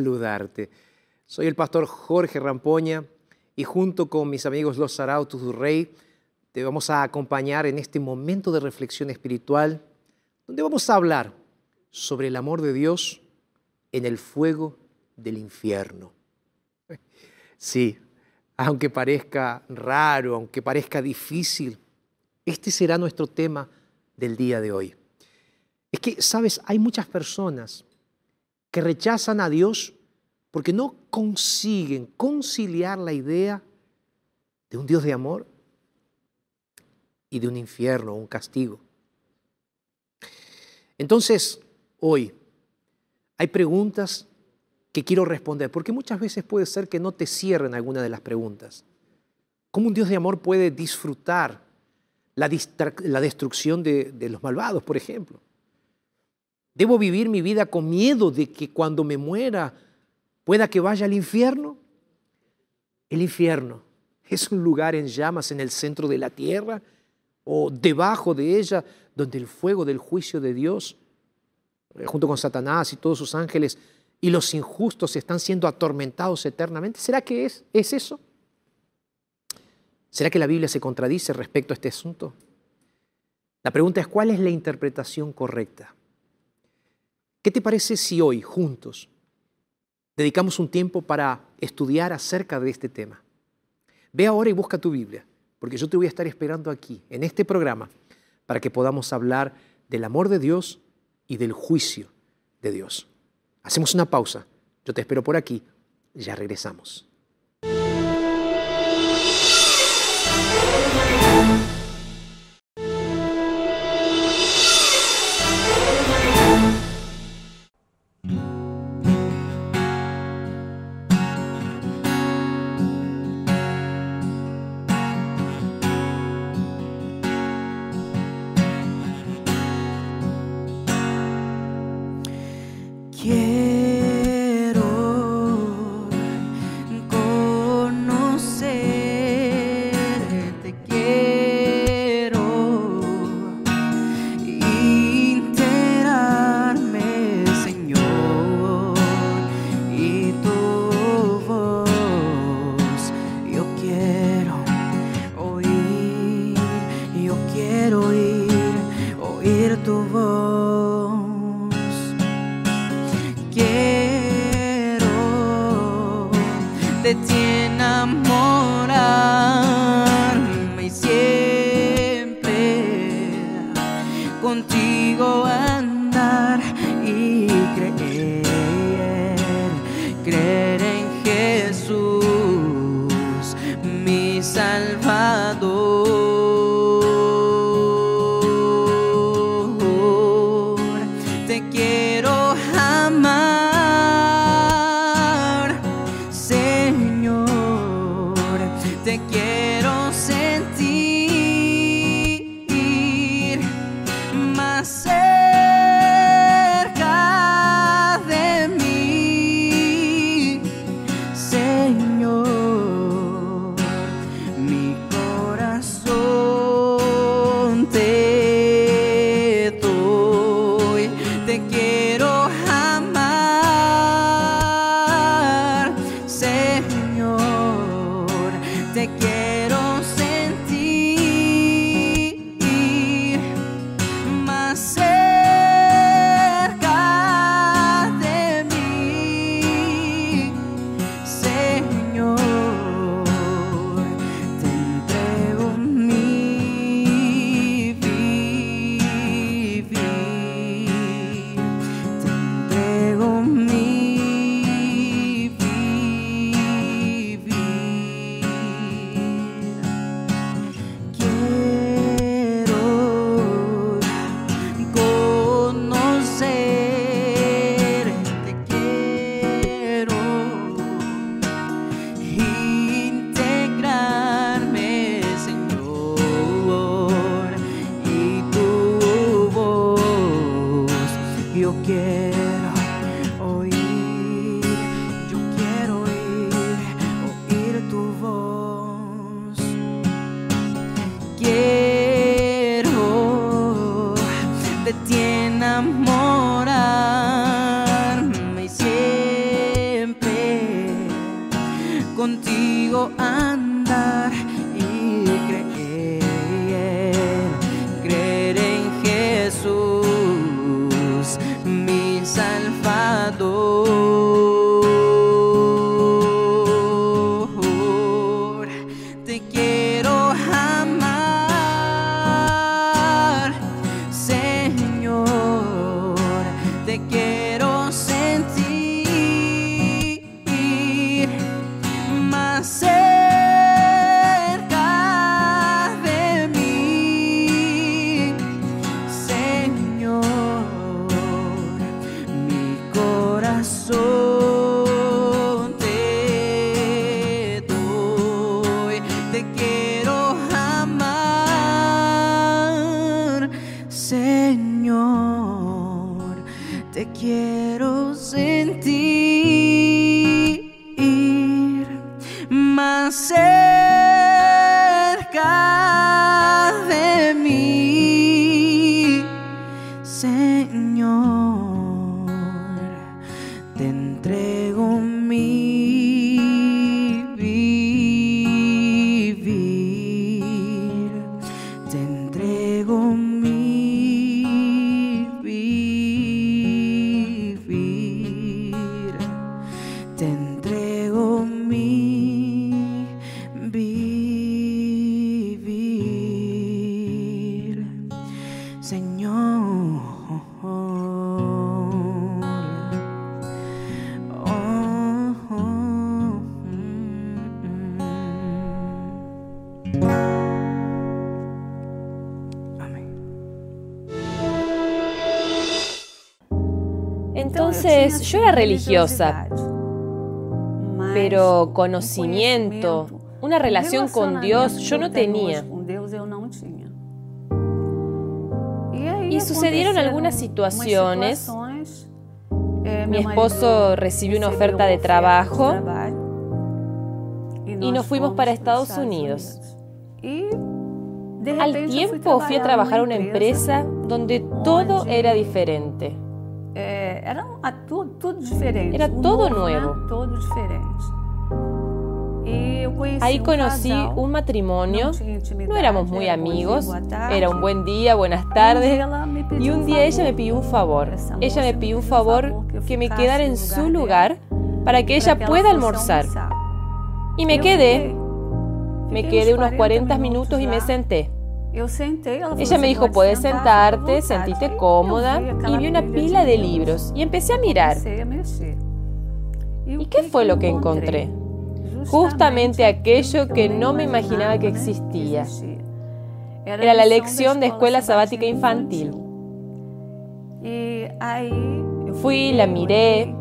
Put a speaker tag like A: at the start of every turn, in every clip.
A: Saludarte. Soy el pastor Jorge Rampoña y junto con mis amigos los Sarautos du Rey te vamos a acompañar en este momento de reflexión espiritual donde vamos a hablar sobre el amor de Dios en el fuego del infierno. Sí, aunque parezca raro, aunque parezca difícil, este será nuestro tema del día de hoy. Es que, sabes, hay muchas personas que rechazan a Dios porque no consiguen conciliar la idea de un Dios de amor y de un infierno, un castigo. Entonces, hoy hay preguntas que quiero responder, porque muchas veces puede ser que no te cierren alguna de las preguntas. ¿Cómo un Dios de amor puede disfrutar la, la destrucción de, de los malvados, por ejemplo? ¿Debo vivir mi vida con miedo de que cuando me muera pueda que vaya al infierno? El infierno es un lugar en llamas en el centro de la tierra o debajo de ella donde el fuego del juicio de Dios, eh, junto con Satanás y todos sus ángeles y los injustos están siendo atormentados eternamente. ¿Será que es, es eso? ¿Será que la Biblia se contradice respecto a este asunto? La pregunta es, ¿cuál es la interpretación correcta? ¿Qué te parece si hoy, juntos, dedicamos un tiempo para estudiar acerca de este tema? Ve ahora y busca tu Biblia, porque yo te voy a estar esperando aquí, en este programa, para que podamos hablar del amor de Dios y del juicio de Dios. Hacemos una pausa. Yo te espero por aquí. Ya regresamos.
B: De ti
C: sky. Religiosa, pero conocimiento, una relación con Dios yo no tenía.
D: Y sucedieron algunas situaciones.
C: Mi esposo recibió una oferta de trabajo y nos fuimos para Estados Unidos. Al tiempo fui a trabajar a una empresa donde todo era diferente.
D: Era tudo diferente.
C: Era
D: O
C: todo
D: novo, né?
C: nuevo.
D: Todo diferente. E
C: Ahí
D: um
C: conocí
D: casal,
C: un matrimonio, no éramos muy amigos, era un buen día, buenas
D: Um dia
C: tardes.
D: ela me pediu
C: Y un
D: um
C: día ella me
D: favor.
C: pidió un favor. Ella me pidió un favor
D: que
C: me quedara en
D: lugar
C: su lugar para que ella pueda almorzar. Y me quedé, me quedé unos 40 minutos y me senté. Ella me
D: "Você
C: dijo, puedes
D: sentar,
C: sentarte,
D: fica à vontade".
C: sentite cómoda y vi una pila de libros y empecé a mirar. ¿Y qué fue lo que
D: encontré?
C: Justamente aquello que no me imaginaba que existía. Era la lección de escuela sabática infantil. Fui, la miré,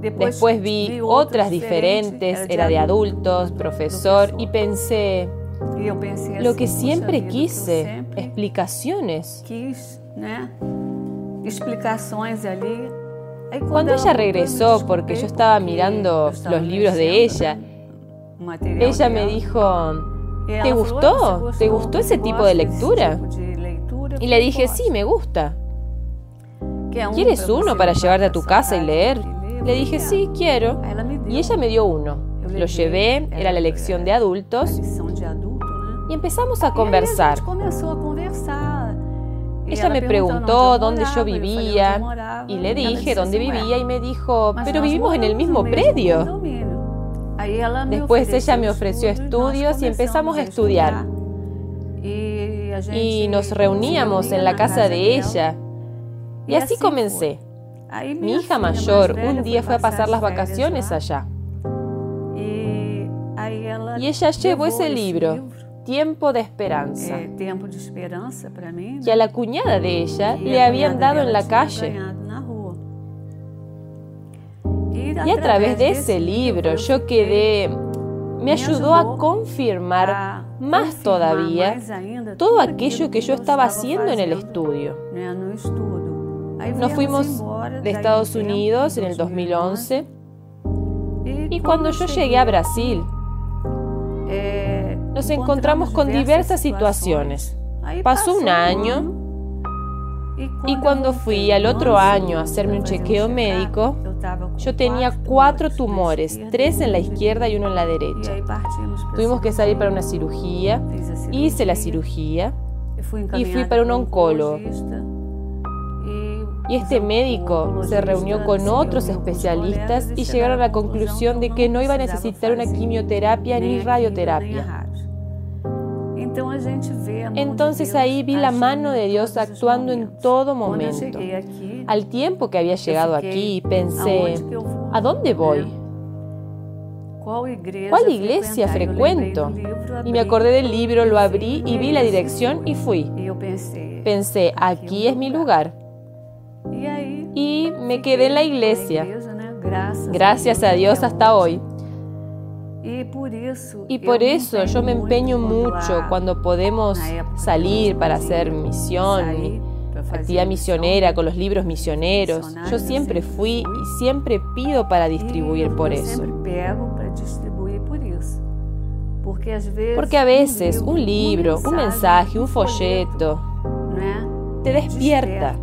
C: después vi otras diferentes, era de adultos, profesor, y pensé, lo que
D: "Poxa
C: siempre quise, explicaciones.
D: Aí, quando
C: Cuando ella regresó, porque yo estaba mirando los libros de ella, ella me dijo, ¿te gustó?
D: "Ah, você
C: ¿Te gustó ese tipo
D: gosta
C: de lectura? Y le dije, sí, me gusta. ¿Quieres uno para
D: levar
C: llevarte a tu casa y leer? Le dije, sí, quiero. Y ella me dio uno. Lo llevé, era la lección de adultos, y empezamos a conversar. Ella me preguntó dónde yo vivía y le dije dónde
D: assim, "Ué,
C: vivía y me dijo, pero vivimos en el mismo predio.
D: condomínio." Aí ela me
C: Después ella me ofreció estudios y empezamos a estudiar. Y nos reuníamos en la casa de ella. Y así comencé. Mi hija mayor un día fue a pasar las vacaciones
D: lá,
C: allá. Y ella llevó ese libro, Tiempo de Esperanza, que a la cuñada de ella le habían dado en la calle. Y a través de ese libro yo quedé, me ayudó a confirmar más todavía todo aquello que yo estaba haciendo en el estudio. Nos fuimos de Estados Unidos en el
D: 2011,
C: 2011 y cuando yo llegué a Brasil
D: é,
C: nos encontramos con diversas situaciones. Pasó un año y cuando fui al otro año a hacerme un chequeo médico, yo tenía cuatro tumores, tres en la izquierda y uno en la derecha. Tuvimos que salir para una cirugía, hice la cirugía y fui para un oncólogo. Y este médico se reunió con otros especialistas y llegaron a la conclusión de que no iba a necesitar una quimioterapia ni radioterapia. Entonces ahí vi la mano de Dios actuando en todo momento. Al tiempo que había llegado aquí, pensé, ¿a dónde voy? ¿Cuál iglesia frecuento? Y me acordé del libro, lo abrí y vi la dirección y fui. Pensé, aquí es mi lugar. Y me quedé en la iglesia. Gracias a Dios hasta hoy. Y por eso yo me empeño mucho cuando podemos salir para hacer misión, actividad misionera con los libros misioneros. Yo siempre fui y siempre pido para distribuir por eso. Porque a veces un libro, un mensaje, un folleto te despierta.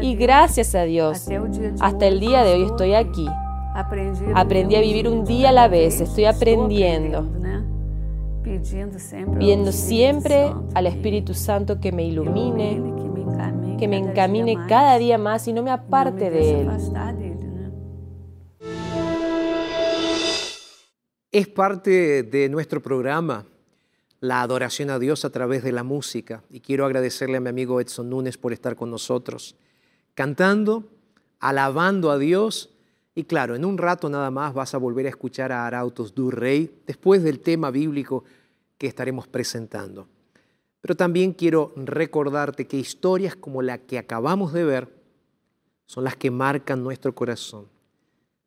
C: Y gracias a Dios, hasta el día de hoy estoy aquí. Aprendí a vivir un día a la vez, estoy aprendiendo, pidiendo siempre al Espíritu Santo que me ilumine, que me encamine cada día más. y no me aparte de Él.
A: Es parte de nuestro programa la adoración a Dios a través de la música y quiero agradecerle a mi amigo Edson Núñez por estar con nosotros, cantando, alabando a Dios y claro, en un rato nada más vas a volver a escuchar a Arautos du Rey después del tema bíblico que estaremos presentando. Pero también quiero recordarte que historias como la que acabamos de ver son las que marcan nuestro corazón,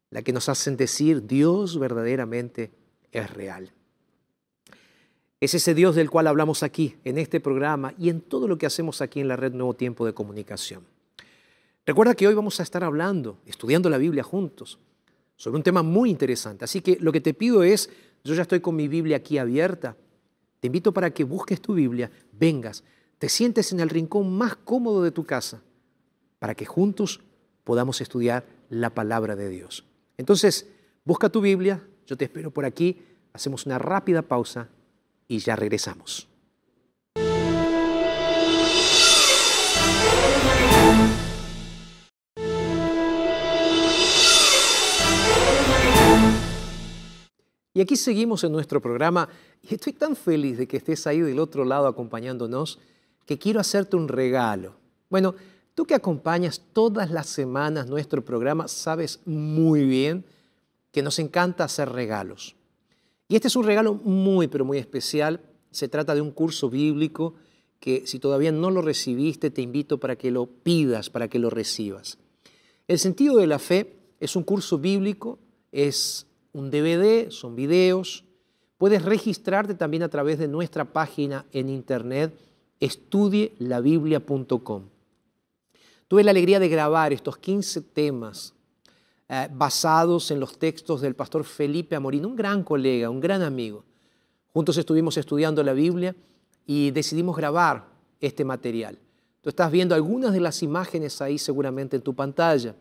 A: las que nos hacen decir Dios verdaderamente es real. Es ese Dios del cual hablamos aquí, en este programa y en todo lo que hacemos aquí en la red Nuevo Tiempo de Comunicación. Recuerda que hoy vamos a estar hablando, estudiando la Biblia juntos, sobre un tema muy interesante. Así que lo que te pido es, yo ya estoy con mi Biblia aquí abierta, te invito para que busques tu Biblia, vengas, te sientes en el rincón más cómodo de tu casa, para que juntos podamos estudiar la palabra de Dios. Entonces, busca tu Biblia, yo te espero por aquí, hacemos una rápida pausa y ya regresamos. Y aquí seguimos en nuestro programa y estoy tan feliz de que estés ahí del otro lado acompañándonos que quiero hacerte un regalo. Bueno, tú que acompañas todas las semanas nuestro programa, sabes muy bien que nos encanta hacer regalos. Y este es un regalo muy, pero muy especial. Se trata de un curso bíblico que si todavía no lo recibiste, te invito para que lo pidas, para que lo recibas. El sentido de la fe es un curso bíblico, es un DVD, son videos. Puedes registrarte también a través de nuestra página en internet estudielabiblia.com. Tuve la alegría de grabar estos 15 temas eh, basados en los textos del pastor Felipe Amorín, un gran colega, un gran amigo. Juntos estuvimos estudiando la Biblia y decidimos grabar este material. Tú estás viendo algunas de las imágenes ahí seguramente en tu pantalla.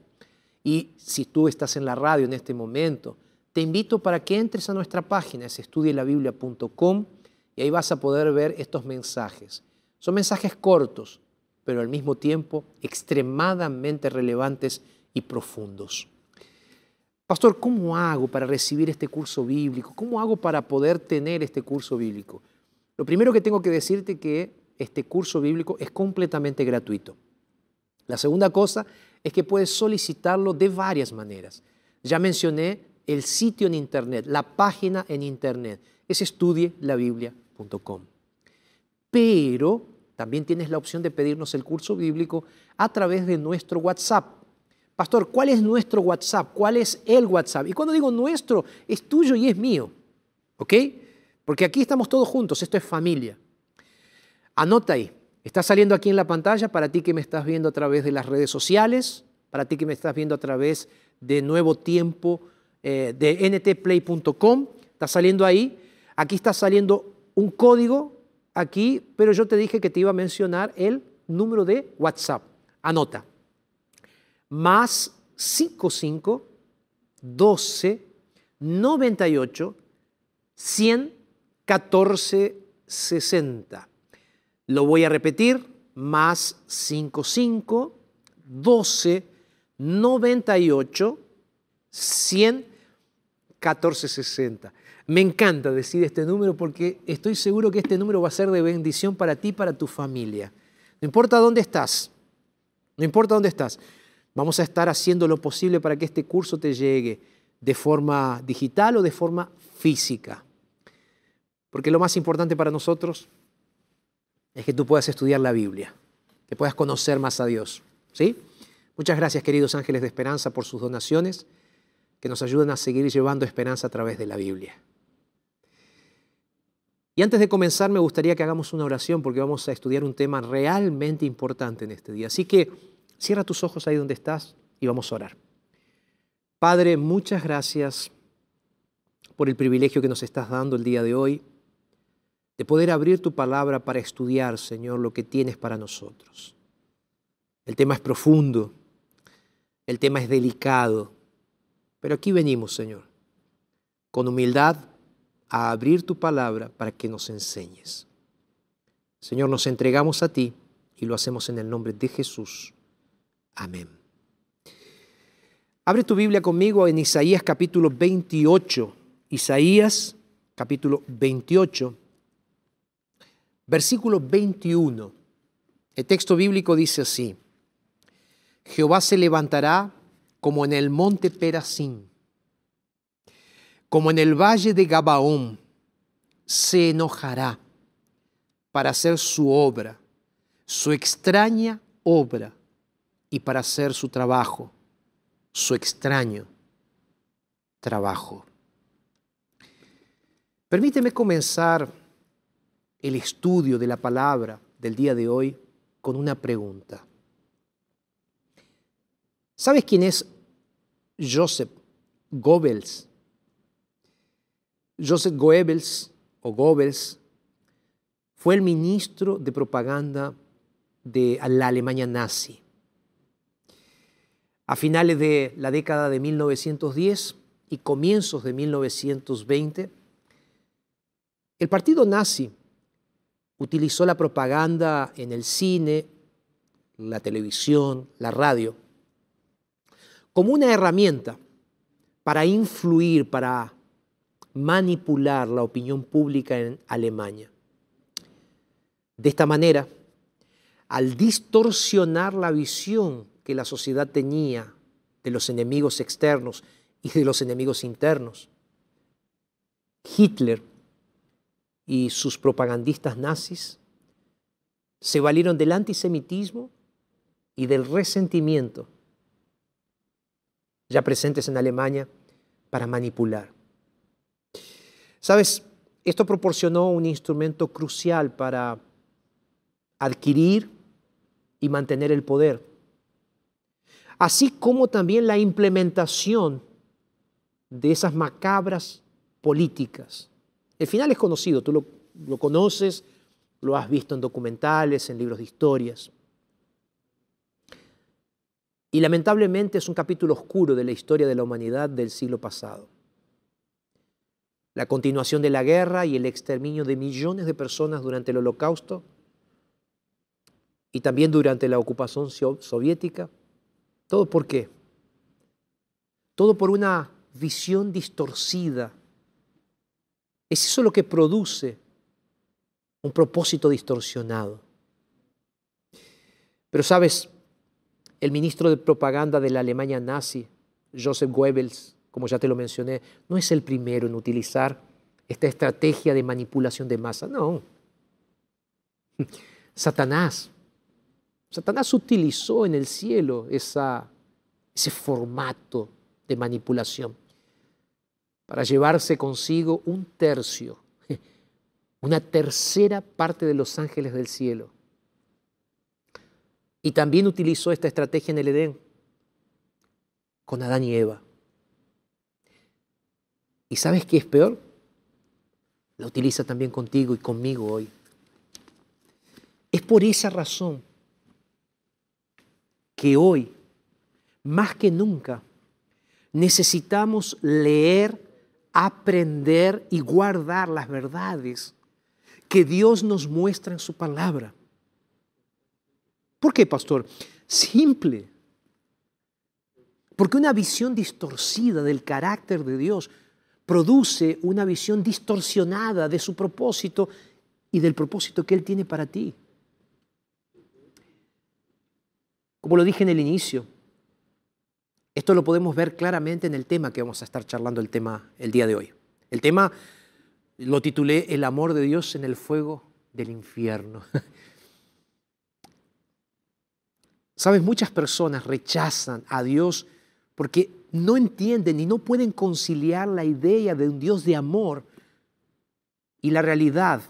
A: Y si tú estás en la radio en este momento, te invito para que entres a nuestra página, es estudielabiblia.com, y ahí vas a poder ver estos mensajes. Son mensajes cortos, pero al mismo tiempo extremadamente relevantes y profundos. Pastor, ¿cómo hago para recibir este curso bíblico? ¿Cómo hago para poder tener este curso bíblico? Lo primero que tengo que decirte que este curso bíblico es completamente gratuito. La segunda cosa es que puedes solicitarlo de varias maneras. Ya mencioné el sitio en Internet, la página en Internet. Es estudielabiblia.com. Pero también tienes la opción de pedirnos el curso bíblico a través de nuestro WhatsApp. Pastor, ¿cuál es nuestro WhatsApp? ¿Cuál es el WhatsApp? Y cuando digo nuestro, es tuyo y es mío. ¿Ok? Porque aquí estamos todos juntos, esto es familia. Anota ahí, está saliendo aquí en la pantalla para ti que me estás viendo a través de las redes sociales, para ti que me estás viendo a través de Nuevo Tiempo eh, de ntplay.com, está saliendo ahí. Aquí está saliendo un código, aquí, pero yo te dije que te iba a mencionar el número de WhatsApp. Anota. Más 55 12 98 100 14 60. Lo voy a repetir. Más 55 12 98 100 1460. Me encanta decir este número porque estoy seguro que este número va a ser de bendición para ti y para tu familia. No importa dónde estás, no importa dónde estás, vamos a estar haciendo lo posible para que este curso te llegue de forma digital o de forma física. Porque lo más importante para nosotros es que tú puedas estudiar la Biblia, que puedas conocer más a Dios. ¿Sí? Muchas gracias, queridos ángeles de esperanza, por sus donaciones que nos ayudan a seguir llevando esperanza a través de la Biblia. Y antes de comenzar me gustaría que hagamos una oración porque vamos a estudiar un tema realmente importante en este día. Así que cierra tus ojos ahí donde estás y vamos a orar. Padre, muchas gracias por el privilegio que nos estás dando el día de hoy de poder abrir tu palabra para estudiar, Señor, lo que tienes para nosotros. El tema es profundo, el tema es delicado, pero aquí venimos, Señor, con humildad a abrir tu palabra para que nos enseñes. Señor, nos entregamos a ti y lo hacemos en el nombre de Jesús. Amén. Abre tu Biblia conmigo en Isaías capítulo 28. Isaías capítulo 28, versículo 21. El texto bíblico dice así, Jehová se levantará como en el monte Perasín, como en el valle de Gabaón, se enojará para hacer su obra, su extraña obra, y para hacer su trabajo, su extraño trabajo. Permíteme comenzar el estudio de la palabra del día de hoy con una pregunta. ¿Sabes quién es Joseph Goebbels. Joseph Goebbels o Goebbels fue el ministro de propaganda de la Alemania nazi. A finales de la década de 1910 y comienzos de 1920, el partido nazi utilizó la propaganda en el cine, la televisión, la radio, como una herramienta para influir, para manipular la opinión pública en Alemania. De esta manera, al distorsionar la visión que la sociedad tenía de los enemigos externos y de los enemigos internos, Hitler y sus propagandistas nazis se valieron del antisemitismo y del resentimiento ya presentes en Alemania para manipular. Sabes, esto proporcionó un instrumento crucial para adquirir y mantener el poder, así como también la implementación de esas macabras políticas. El final es conocido, tú lo, lo conoces, lo has visto en documentales, en libros de historias. Y lamentablemente es un capítulo oscuro de la historia de la humanidad del siglo pasado. La continuación de la guerra y el exterminio de millones de personas durante el holocausto y también durante la ocupación soviética. ¿Todo por qué? Todo por una visión distorcida. Es eso lo que produce un propósito distorsionado. Pero sabes, el ministro de propaganda de la Alemania nazi, Joseph Goebbels, como ya te lo mencioné, no es el primero en utilizar esta estrategia de manipulación de masa, no. Satanás. Satanás utilizó en el cielo ese formato de manipulación para llevarse consigo un tercio, una tercera parte de los ángeles del cielo y también utilizó esta estrategia en el Edén con Adán y Eva. ¿Y sabes qué es peor? La utiliza también contigo y conmigo hoy. Es por esa razón que hoy, más que nunca, necesitamos leer, aprender y guardar las verdades que Dios nos muestra en su palabra. ¿Por qué, pastor? Simple. Porque una visión distorcida del carácter de Dios produce una visión distorsionada de su propósito y del propósito que Él tiene para ti. Como lo dije en el inicio, esto lo podemos ver claramente en el tema que vamos a estar charlando el tema el día de hoy. El tema lo titulé El amor de Dios en el fuego del infierno. Sabes, muchas personas rechazan a Dios porque no entienden y no pueden conciliar la idea de un Dios de amor y la realidad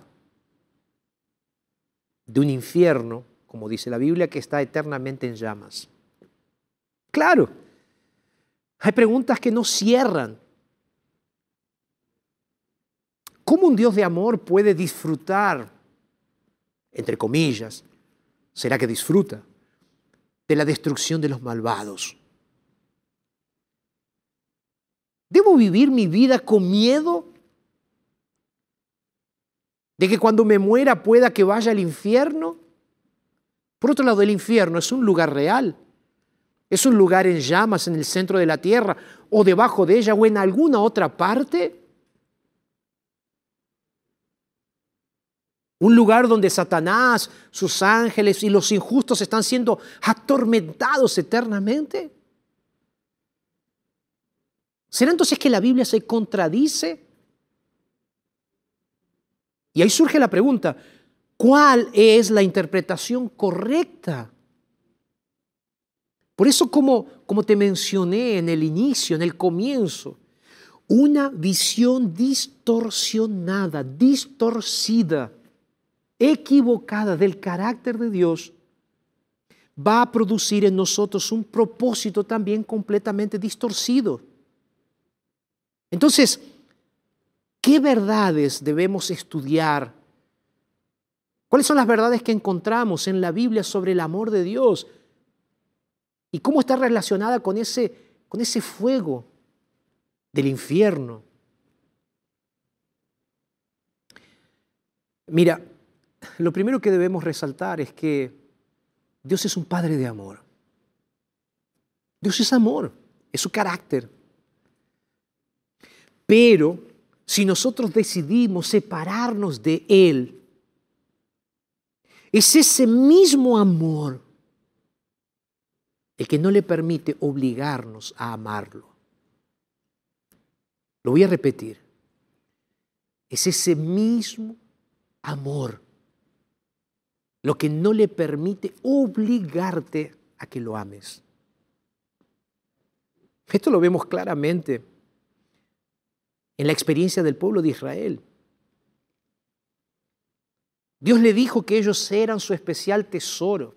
A: de un infierno, como dice la Biblia, que está eternamente en llamas. Claro, hay preguntas que no cierran. ¿Cómo un Dios de amor puede disfrutar, entre comillas, será que disfruta de la destrucción de los malvados. ¿Debo vivir mi vida con miedo de que cuando me muera pueda que vaya al infierno? Por otro lado, el infierno es un lugar real. Es un lugar en llamas en el centro de la tierra o debajo de ella o en alguna otra parte. Un lugar donde Satanás, sus ángeles y los injustos están siendo atormentados eternamente. ¿Será entonces que la Biblia se contradice? Y ahí surge la pregunta, ¿cuál es la interpretación correcta? Por eso, como, como te mencioné en el inicio, en el comienzo, una visión distorsionada, distorcida equivocada del carácter de Dios va a producir en nosotros un propósito también completamente distorcido. Entonces, ¿qué verdades debemos estudiar? ¿Cuáles son las verdades que encontramos en la Biblia sobre el amor de Dios? ¿Y cómo está relacionada con ese, con ese fuego del infierno? Mira, lo primero que debemos resaltar es que Dios es un Padre de amor. Dios es amor, es su carácter. Pero si nosotros decidimos separarnos de Él, es ese mismo amor el que no le permite obligarnos a amarlo. Lo voy a repetir. Es ese mismo amor lo que no le permite obligarte a que lo ames. Esto lo vemos claramente en la experiencia del pueblo de Israel. Dios le dijo que ellos eran su especial tesoro.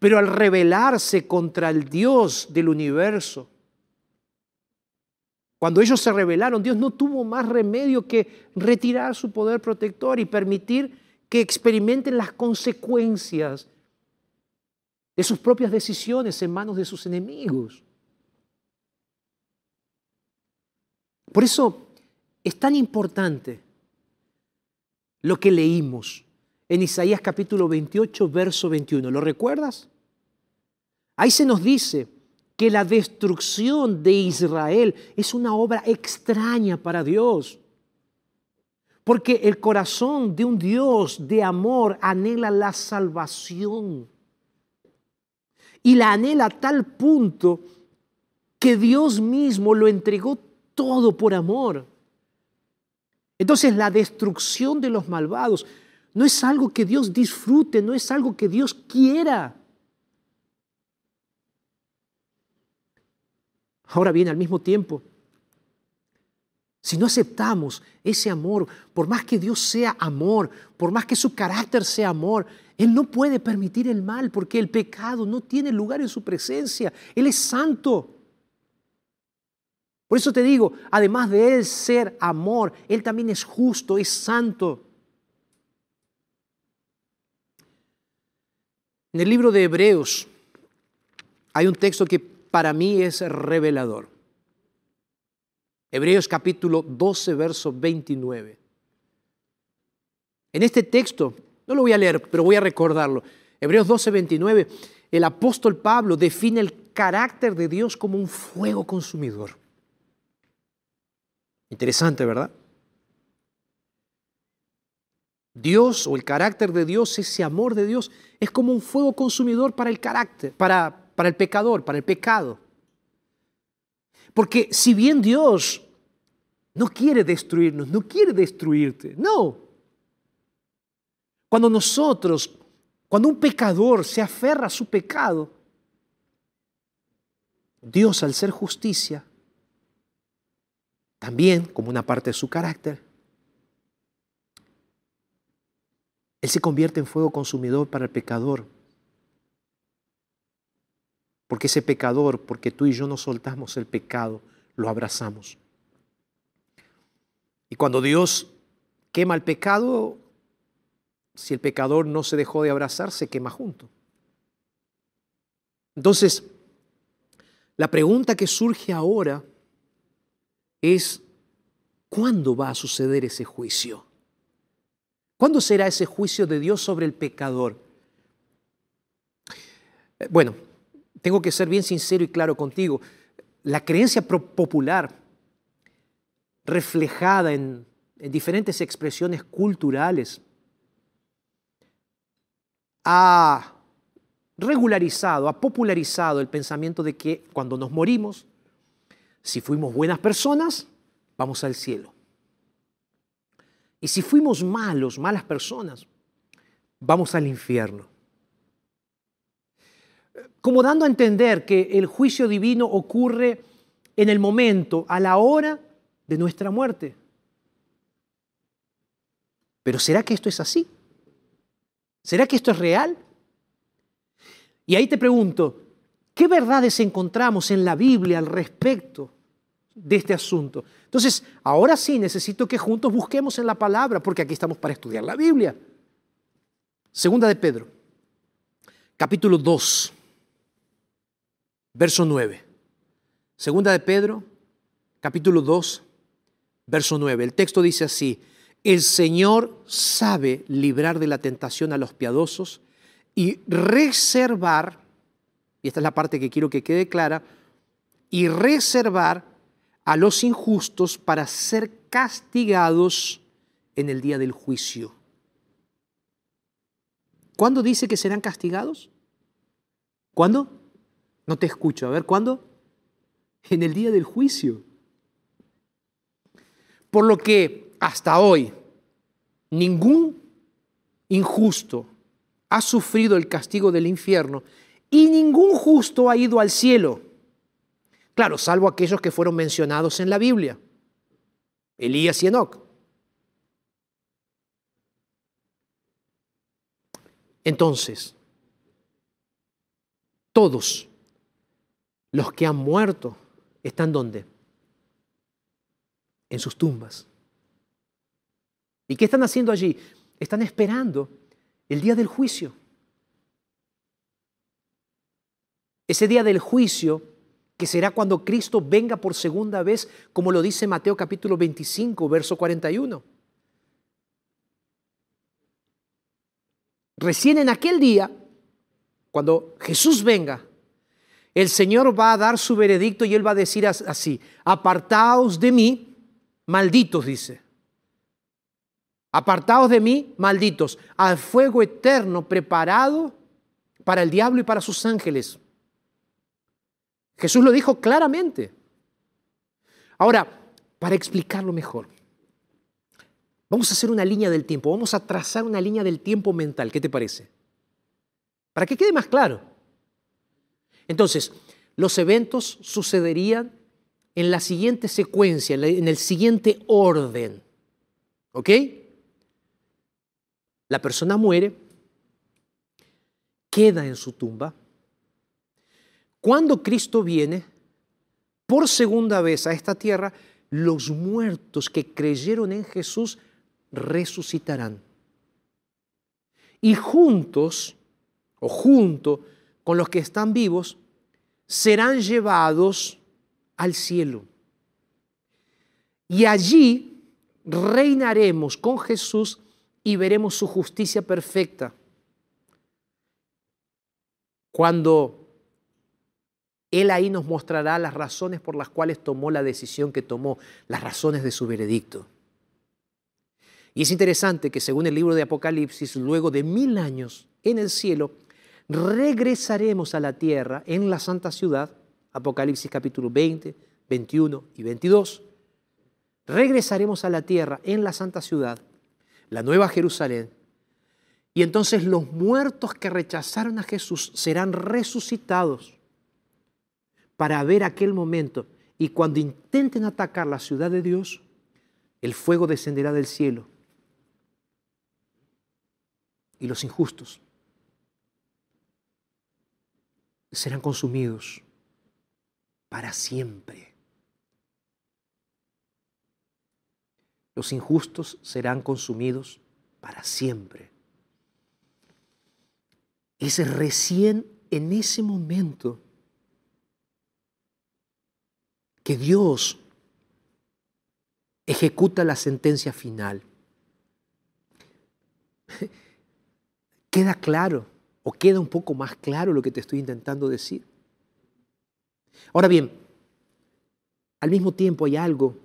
A: Pero al rebelarse contra el Dios del universo, cuando ellos se rebelaron, Dios no tuvo más remedio que retirar su poder protector y permitir que experimenten las consecuencias de sus propias decisiones en manos de sus enemigos. Por eso es tan importante lo que leímos en Isaías capítulo 28, verso 21. ¿Lo recuerdas? Ahí se nos dice que la destrucción de Israel es una obra extraña para Dios. Porque el corazón de un Dios de amor anhela la salvación. Y la anhela a tal punto que Dios mismo lo entregó todo por amor. Entonces la destrucción de los malvados no es algo que Dios disfrute, no es algo que Dios quiera. Ahora bien, al mismo tiempo, si no aceptamos ese amor, por más que Dios sea amor, por más que su carácter sea amor, Él no puede permitir el mal porque el pecado no tiene lugar en su presencia. Él es santo. Por eso te digo, además de Él ser amor, Él también es justo, es santo. En el libro de Hebreos hay un texto que para mí es revelador. Hebreos capítulo 12, verso 29. En este texto, no lo voy a leer, pero voy a recordarlo. Hebreos 12, 29, el apóstol Pablo define el carácter de Dios como un fuego consumidor. Interesante, ¿verdad? Dios o el carácter de Dios, ese amor de Dios, es como un fuego consumidor para el carácter, para, para el pecador, para el pecado. Porque si bien Dios no quiere destruirnos, no quiere destruirte, no. Cuando nosotros, cuando un pecador se aferra a su pecado, Dios al ser justicia, también como una parte de su carácter, Él se convierte en fuego consumidor para el pecador porque ese pecador, porque tú y yo no soltamos el pecado, lo abrazamos. Y cuando Dios quema el pecado, si el pecador no se dejó de abrazar, se quema junto. Entonces, la pregunta que surge ahora es, ¿cuándo va a suceder ese juicio? ¿Cuándo será ese juicio de Dios sobre el pecador? Eh, bueno, tengo que ser bien sincero y claro contigo. La creencia popular, reflejada en, diferentes expresiones culturales, ha regularizado, ha popularizado el pensamiento de que cuando nos morimos, si fuimos buenas personas, vamos al cielo. Y si fuimos malos, malas personas, vamos al infierno como dando a entender que el juicio divino ocurre en el momento, a la hora de nuestra muerte. Pero ¿será que esto es así? ¿Será que esto es real? Y ahí te pregunto, ¿qué verdades encontramos en la Biblia al respecto de este asunto? Entonces, ahora sí necesito que juntos busquemos en la palabra, porque aquí estamos para estudiar la Biblia. Segunda de Pedro, capítulo 2 verso 9. Segunda de Pedro, capítulo 2, verso 9. El texto dice así, el Señor sabe librar de la tentación a los piadosos y reservar, y esta es la parte que quiero que quede clara, y reservar a los injustos para ser castigados en el día del juicio. ¿Cuándo dice que serán castigados? ¿Cuándo? No te escucho. A ver, ¿cuándo? En el día del juicio. Por lo que hasta hoy ningún injusto ha sufrido el castigo del infierno y ningún justo ha ido al cielo. Claro, salvo aquellos que fueron mencionados en la Biblia. Elías y Enoch. Entonces, todos los que han muerto están donde? En sus tumbas. ¿Y qué están haciendo allí? Están esperando el día del juicio. Ese día del juicio que será cuando Cristo venga por segunda vez, como lo dice Mateo capítulo 25, verso 41. Recién en aquel día, cuando Jesús venga, el Señor va a dar su veredicto y Él va a decir así, apartaos de mí, malditos, dice. Apartaos de mí, malditos, al fuego eterno preparado para el diablo y para sus ángeles. Jesús lo dijo claramente. Ahora, para explicarlo mejor, vamos a hacer una línea del tiempo, vamos a trazar una línea del tiempo mental, ¿qué te parece? Para que quede más claro. Entonces, los eventos sucederían en la siguiente secuencia, en el siguiente orden. ¿Ok? La persona muere, queda en su tumba. Cuando Cristo viene por segunda vez a esta tierra, los muertos que creyeron en Jesús resucitarán. Y juntos, o junto con los que están vivos, serán llevados al cielo. Y allí reinaremos con Jesús y veremos su justicia perfecta. Cuando Él ahí nos mostrará las razones por las cuales tomó la decisión que tomó, las razones de su veredicto. Y es interesante que según el libro de Apocalipsis, luego de mil años en el cielo, regresaremos a la tierra en la santa ciudad, Apocalipsis capítulo 20, 21 y 22. Regresaremos a la tierra en la santa ciudad la nueva Jerusalén, y entonces los muertos que rechazaron a Jesús serán resucitados para ver aquel momento. Y cuando intenten atacar la ciudad de Dios, el fuego descenderá del cielo. Y los injustos serán consumidos para siempre. Los injustos serán consumidos para siempre. Es recién en ese momento que Dios ejecuta la sentencia final. ¿Queda claro o queda un poco más claro lo que te estoy intentando decir? Ahora bien, al mismo tiempo hay algo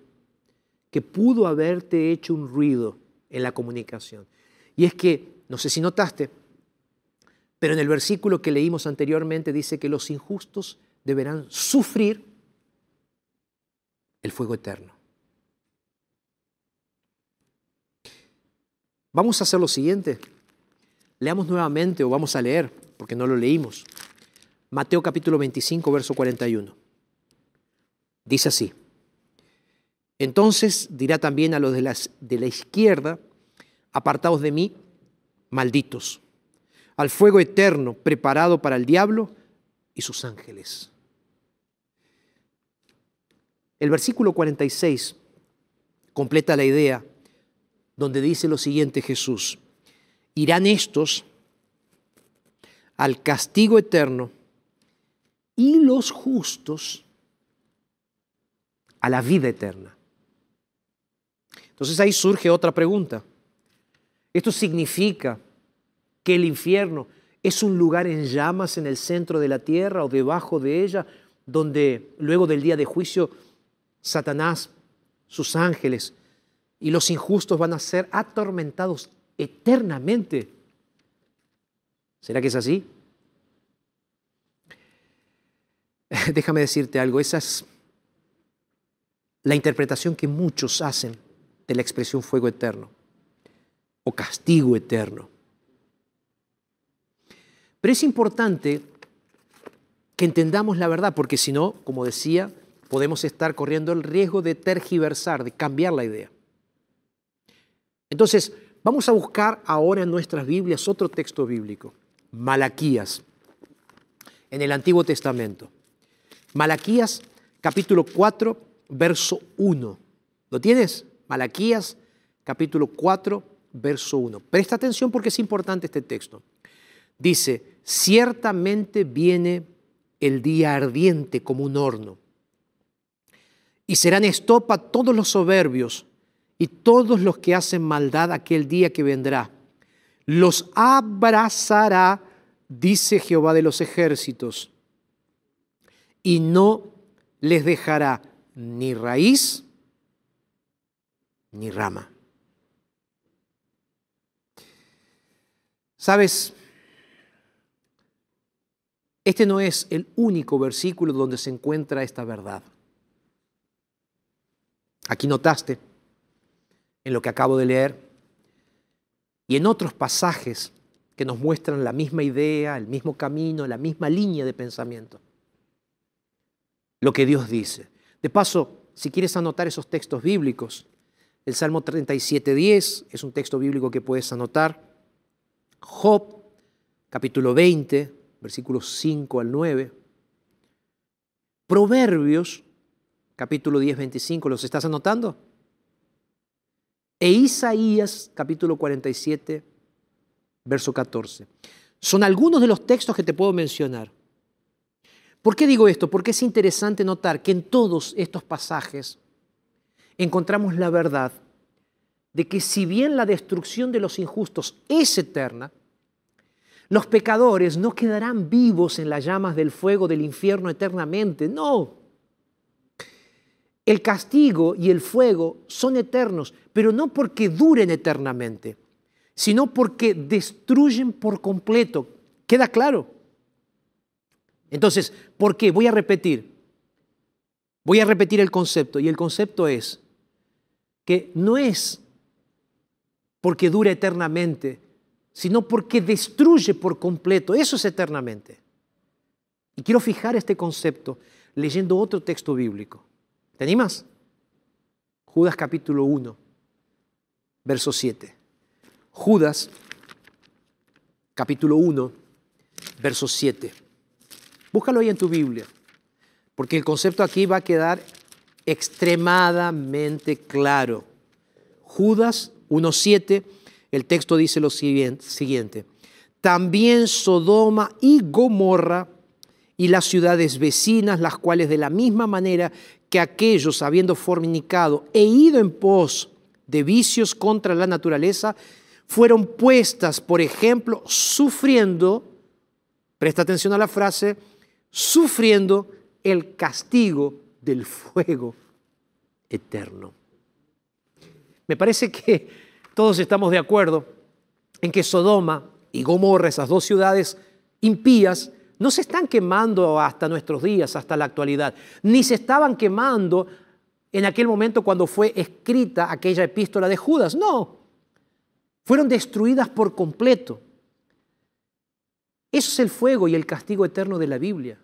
A: que pudo haberte hecho un ruido en la comunicación. Y es que, no sé si notaste, pero en el versículo que leímos anteriormente dice que los injustos deberán sufrir el fuego eterno. Vamos a hacer lo siguiente. Leamos nuevamente o vamos a leer, porque no lo leímos. Mateo capítulo 25, verso 41. Dice así. Entonces dirá también a los de, de la izquierda, apartados de mí, malditos, al fuego eterno preparado para el diablo y sus ángeles. El versículo 46 completa la idea donde dice lo siguiente Jesús, irán estos al castigo eterno y los justos a la vida eterna. Entonces ahí surge otra pregunta. ¿Esto significa que el infierno es un lugar en llamas en el centro de la tierra o debajo de ella, donde luego del día de juicio Satanás, sus ángeles y los injustos van a ser atormentados eternamente. ¿Será que es así? Déjame decirte algo, esa es la interpretación que muchos hacen de la expresión fuego eterno o castigo eterno. Pero es importante que entendamos la verdad, porque si no, como decía, podemos estar corriendo el riesgo de tergiversar, de cambiar la idea. Entonces, vamos a buscar ahora en nuestras Biblias otro texto bíblico, Malaquías, en el Antiguo Testamento. Malaquías capítulo 4, verso 1. ¿Lo tienes? Malaquías capítulo 4, verso 1. Presta atención porque es importante este texto. Dice, ciertamente viene el día ardiente como un horno, y serán estopa todos los soberbios y todos los que hacen maldad aquel día que vendrá. Los abrazará, dice Jehová de los ejércitos, y no les dejará ni raíz ni rama. Sabes, este no es el único versículo donde se encuentra esta verdad. Aquí notaste, en lo que acabo de leer, y en otros pasajes que nos muestran la misma idea, el mismo camino, la misma línea de pensamiento. Lo que Dios dice. De paso, si quieres anotar esos textos bíblicos, el Salmo 37.10 es un texto bíblico que puedes anotar. Job, capítulo 20, versículos 5 al 9. Proverbios, capítulo 10, 25, ¿los estás anotando? E Isaías, capítulo 47, verso 14. Son algunos de los textos que te puedo mencionar. ¿Por qué digo esto? Porque es interesante notar que en todos estos pasajes encontramos la verdad de que si bien la destrucción de los injustos es eterna, los pecadores no quedarán vivos en las llamas del fuego del infierno eternamente. No. El castigo y el fuego son eternos, pero no porque duren eternamente, sino porque destruyen por completo. ¿Queda claro? Entonces, ¿por qué? Voy a repetir. Voy a repetir el concepto. Y el concepto es que no es porque dura eternamente, sino porque destruye por completo. Eso es eternamente. Y quiero fijar este concepto leyendo otro texto bíblico. ¿Te animas? Judas capítulo 1, verso 7. Judas capítulo 1, verso 7. Búscalo ahí en tu Biblia, porque el concepto aquí va a quedar extremadamente claro. Judas 1.7, el texto dice lo siguiente, también Sodoma y Gomorra y las ciudades vecinas, las cuales de la misma manera que aquellos, habiendo fornicado e ido en pos de vicios contra la naturaleza, fueron puestas, por ejemplo, sufriendo, presta atención a la frase, sufriendo el castigo del fuego eterno. Me parece que todos estamos de acuerdo en que Sodoma y Gomorra, esas dos ciudades impías, no se están quemando hasta nuestros días, hasta la actualidad, ni se estaban quemando en aquel momento cuando fue escrita aquella epístola de Judas, no, fueron destruidas por completo. Eso es el fuego y el castigo eterno de la Biblia.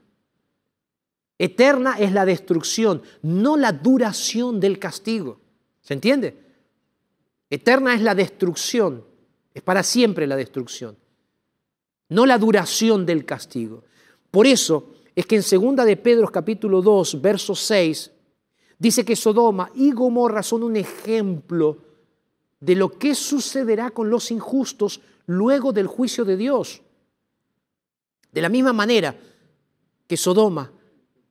A: Eterna es la destrucción, no la duración del castigo. ¿Se entiende? Eterna es la destrucción, es para siempre la destrucción, no la duración del castigo. Por eso es que en segunda de Pedro capítulo 2, verso 6, dice que Sodoma y Gomorra son un ejemplo de lo que sucederá con los injustos luego del juicio de Dios. De la misma manera que Sodoma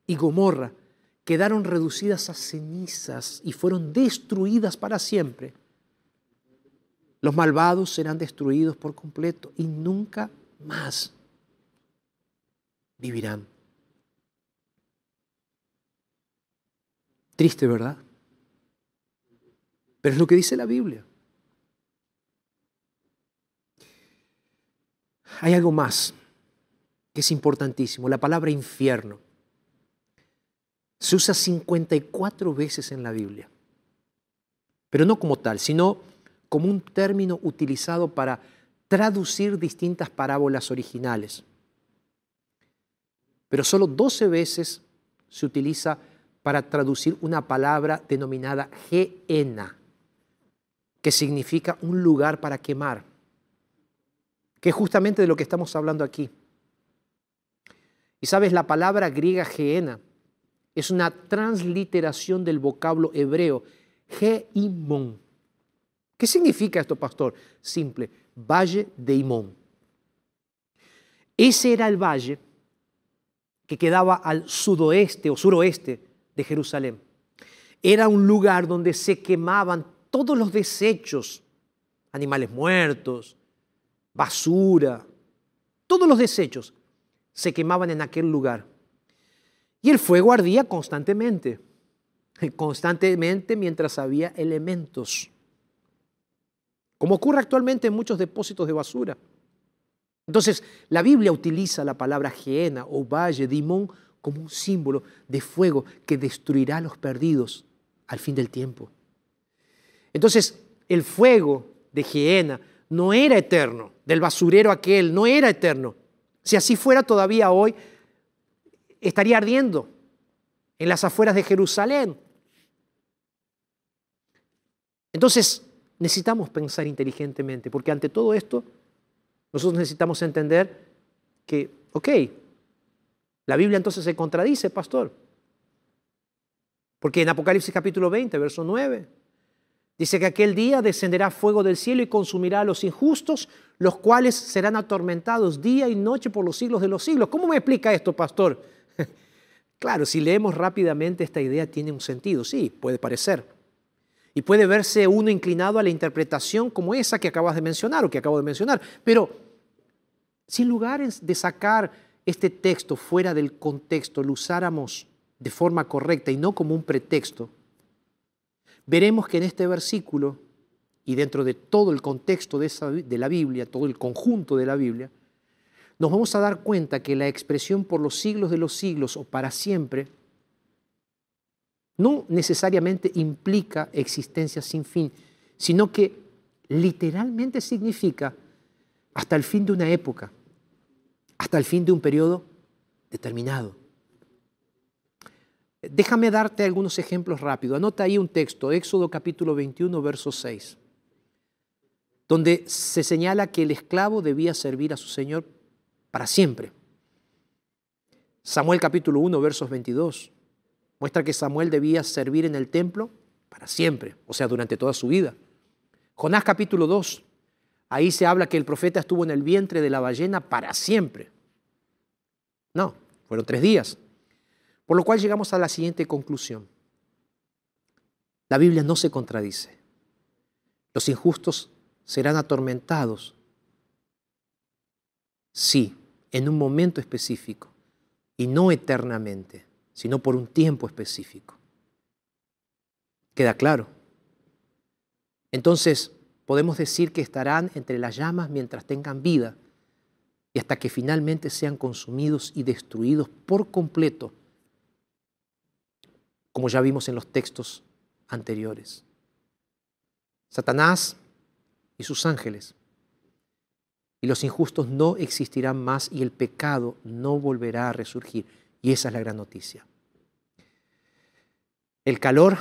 A: y Gomorra quedaron reducidas a cenizas y fueron destruidas para siempre. Los malvados serán destruidos por completo y nunca más vivirán. Triste, ¿verdad? Pero es lo que dice la Biblia. Hay algo más que es importantísimo, la palabra infierno. Se usa 54 veces en la Biblia, pero no como tal, sino como un término utilizado para traducir distintas parábolas originales. Pero solo 12 veces se utiliza para traducir una palabra denominada geena, que significa un lugar para quemar, que es justamente de lo que estamos hablando aquí. Y sabes, la palabra griega geena es una transliteración del vocablo hebreo Geimon. ¿Qué significa esto, pastor? Simple, valle de Imón. Ese era el valle que quedaba al sudoeste o suroeste de Jerusalén. Era un lugar donde se quemaban todos los desechos, animales muertos, basura, todos los desechos se quemaban en aquel lugar. Y el fuego ardía constantemente, constantemente mientras había elementos, como ocurre actualmente en muchos depósitos de basura. Entonces, la Biblia utiliza la palabra Geena o valle, Dimón, como un símbolo de fuego que destruirá a los perdidos al fin del tiempo. Entonces, el fuego de Geena no era eterno, del basurero aquel, no era eterno, si así fuera todavía hoy, estaría ardiendo en las afueras de Jerusalén. Entonces, necesitamos pensar inteligentemente, porque ante todo esto, nosotros necesitamos entender que, ok, la Biblia entonces se contradice, pastor. Porque en Apocalipsis capítulo 20, verso 9, Dice que aquel día descenderá fuego del cielo y consumirá a los injustos, los cuales serán atormentados día y noche por los siglos de los siglos. ¿Cómo me explica esto, pastor? claro, si leemos rápidamente esta idea tiene un sentido, sí, puede parecer. Y puede verse uno inclinado a la interpretación como esa que acabas de mencionar o que acabo de mencionar. Pero si en lugar de sacar este texto fuera del contexto, lo usáramos de forma correcta y no como un pretexto, veremos que en este versículo y dentro de todo el contexto de, de, la Biblia, todo el conjunto de la Biblia, nos vamos a dar cuenta que la expresión por los siglos de los siglos o para siempre no necesariamente implica existencia sin fin, sino que literalmente significa hasta el fin de una época, hasta el fin de un periodo determinado. Déjame darte algunos ejemplos rápidos. Anota ahí un texto, Éxodo capítulo 21, verso 6, donde se señala que el esclavo debía servir a su Señor para siempre. Samuel capítulo 1, versos 22, muestra que Samuel debía servir en el templo para siempre, o sea, durante toda su vida. Jonás capítulo 2, ahí se habla que el profeta estuvo en el vientre de la ballena para siempre. No, fueron tres días. Por lo cual llegamos a la siguiente conclusión. La Biblia no se contradice. Los injustos serán atormentados, sí, en un momento específico, y no eternamente, sino por un tiempo específico. ¿Queda claro? Entonces, podemos decir que estarán entre las llamas mientras tengan vida y hasta que finalmente sean consumidos y destruidos por completo como ya vimos en los textos anteriores. Satanás y sus ángeles. Y los injustos no existirán más y el pecado no volverá a resurgir. Y esa es la gran noticia. El calor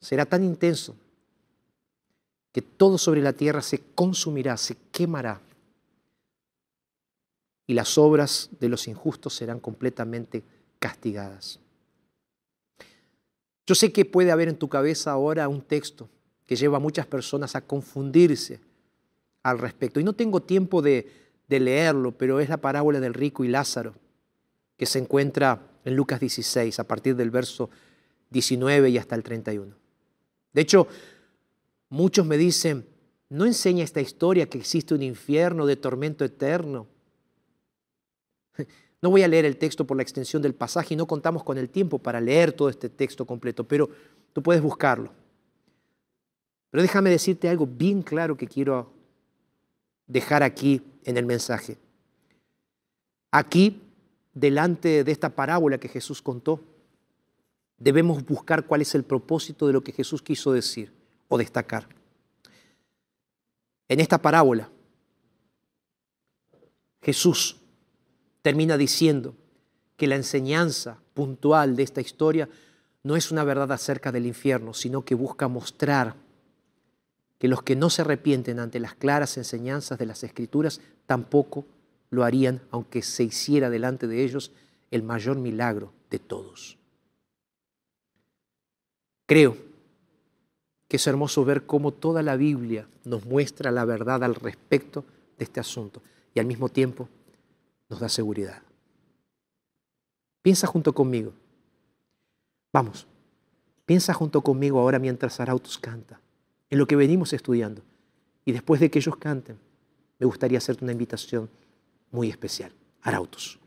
A: será tan intenso que todo sobre la tierra se consumirá, se quemará. Y las obras de los injustos serán completamente castigadas. Yo sé que puede haber en tu cabeza ahora un texto que lleva a muchas personas a confundirse al respecto. Y no tengo tiempo de, leerlo, pero es la parábola del rico y Lázaro, que se encuentra en Lucas 16, a partir del verso 19 y hasta el 31. De hecho, muchos me dicen, ¿no enseña esta historia que existe un infierno de tormento eterno? No voy a leer el texto por la extensión del pasaje y no contamos con el tiempo para leer todo este texto completo, pero tú puedes buscarlo. Pero déjame decirte algo bien claro que quiero dejar aquí en el mensaje. Aquí, delante de esta parábola que Jesús contó, debemos buscar cuál es el propósito de lo que Jesús quiso decir o destacar. En esta parábola, Jesús termina diciendo que la enseñanza puntual de esta historia no es una verdad acerca del infierno, sino que busca mostrar que los que no se arrepienten ante las claras enseñanzas de las Escrituras tampoco lo harían aunque se hiciera delante de ellos el mayor milagro de todos. Creo que es hermoso ver cómo toda la Biblia nos muestra la verdad al respecto de este asunto y al mismo tiempo nos da seguridad. Piensa junto conmigo. Vamos, piensa junto conmigo ahora mientras Arautos canta, en lo que venimos estudiando. Y después de que ellos canten, me gustaría hacerte una invitación muy especial. Arautos.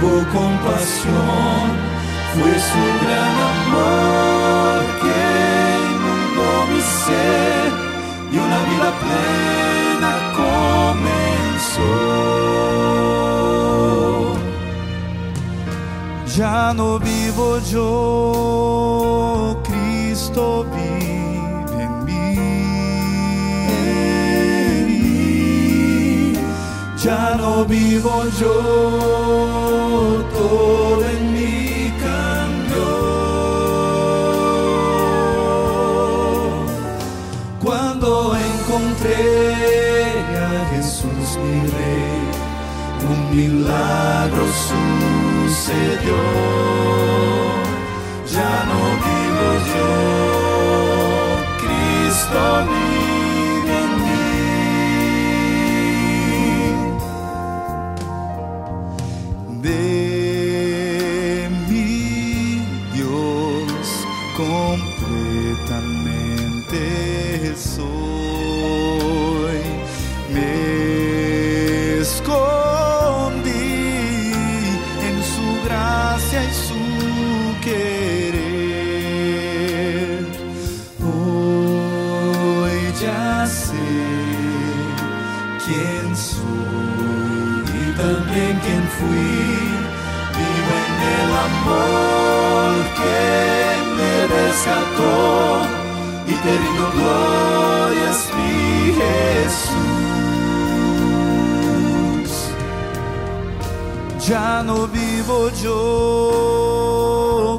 E: Tuvo compasión, fue su gran amor que inundó mi ser y una vida plena comenzó. Ya no vivo yo, Cristo vive en mí. Ya no vivo yo, todo en mí cambió. Cuando encontré a Jesús mi rey, un milagro sucedió. Ya no vivo yo, Cristo y te rindo glorias, mi Jesús. Ya no vivo yo,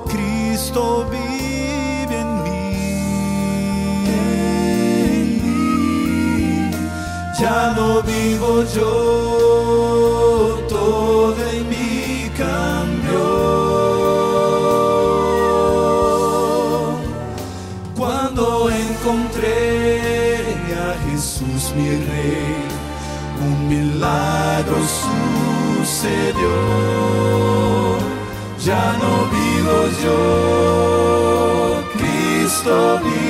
E: Cristo vive en mí. Ya no vivo yo, milagro sucedió. Ya no vivo yo, Cristo vive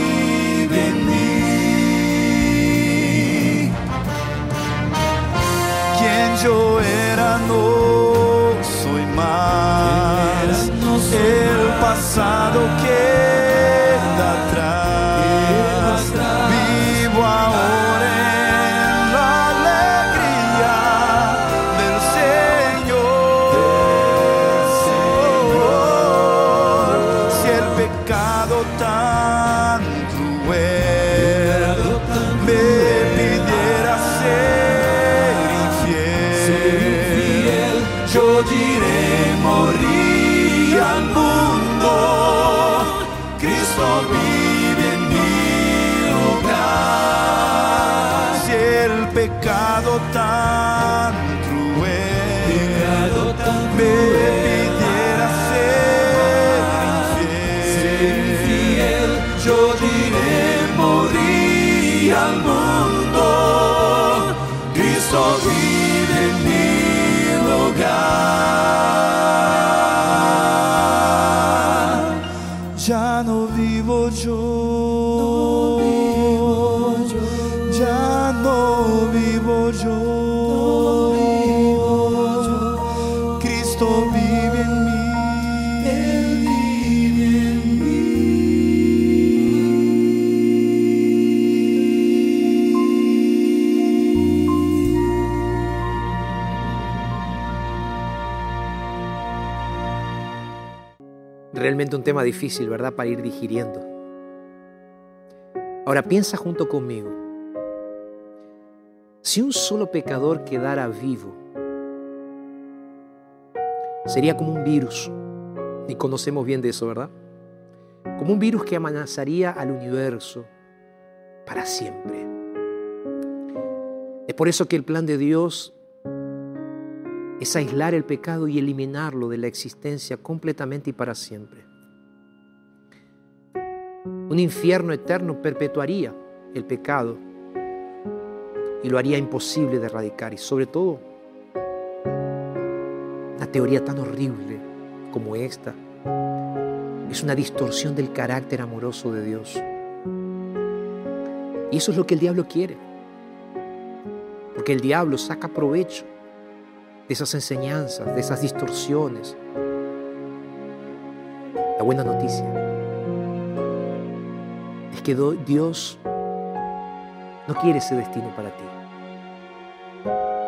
E: al mundo, Cristo.
A: Un tema difícil, ¿verdad? Para ir digiriendo. Ahora piensa junto conmigo. Si un solo pecador quedara vivo, sería como un virus. Y conocemos bien de eso, ¿verdad? Como un virus que amenazaría al universo para siempre. Es por eso que el plan de Dios es aislar el pecado y eliminarlo de la existencia completamente y para siempre. Un infierno eterno perpetuaría el pecado y lo haría imposible de erradicar. Y sobre todo, una teoría tan horrible como esta es una distorsión del carácter amoroso de Dios. Y eso es lo que el diablo quiere. Porque el diablo saca provecho de esas enseñanzas, de esas distorsiones. La buena noticia que Dios no quiere ese destino para ti.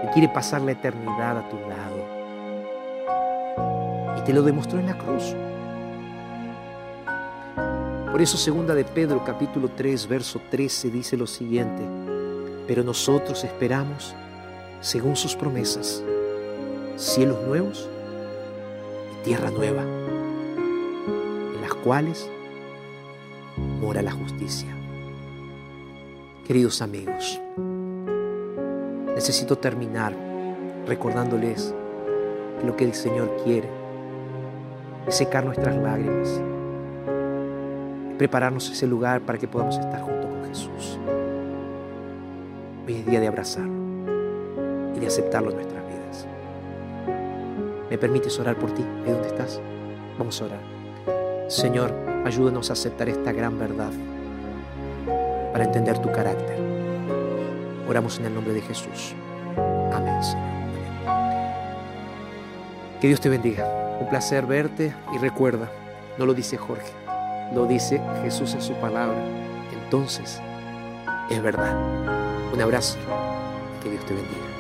A: Él quiere pasar la eternidad a tu lado. Y te lo demostró en la cruz. Por eso segunda de Pedro capítulo 3 verso 13 dice lo siguiente, pero nosotros esperamos, según sus promesas, cielos nuevos y tierra nueva, en las cuales la justicia. Queridos amigos, necesito terminar recordándoles que lo que el Señor quiere es secar nuestras lágrimas, prepararnos ese lugar para que podamos estar junto con Jesús. Hoy es día de abrazarlo y de aceptarlo en nuestras vidas. ¿Me permites orar por ti? ¿De dónde estás? Vamos a orar. Señor, ayúdanos a aceptar esta gran verdad para entender tu carácter. Oramos en el nombre de Jesús. Amén, Señor. Que Dios te bendiga. Un placer verte y recuerda, no lo dice Jorge, lo dice Jesús en su palabra. Entonces, es verdad. Un abrazo. Que Dios te bendiga.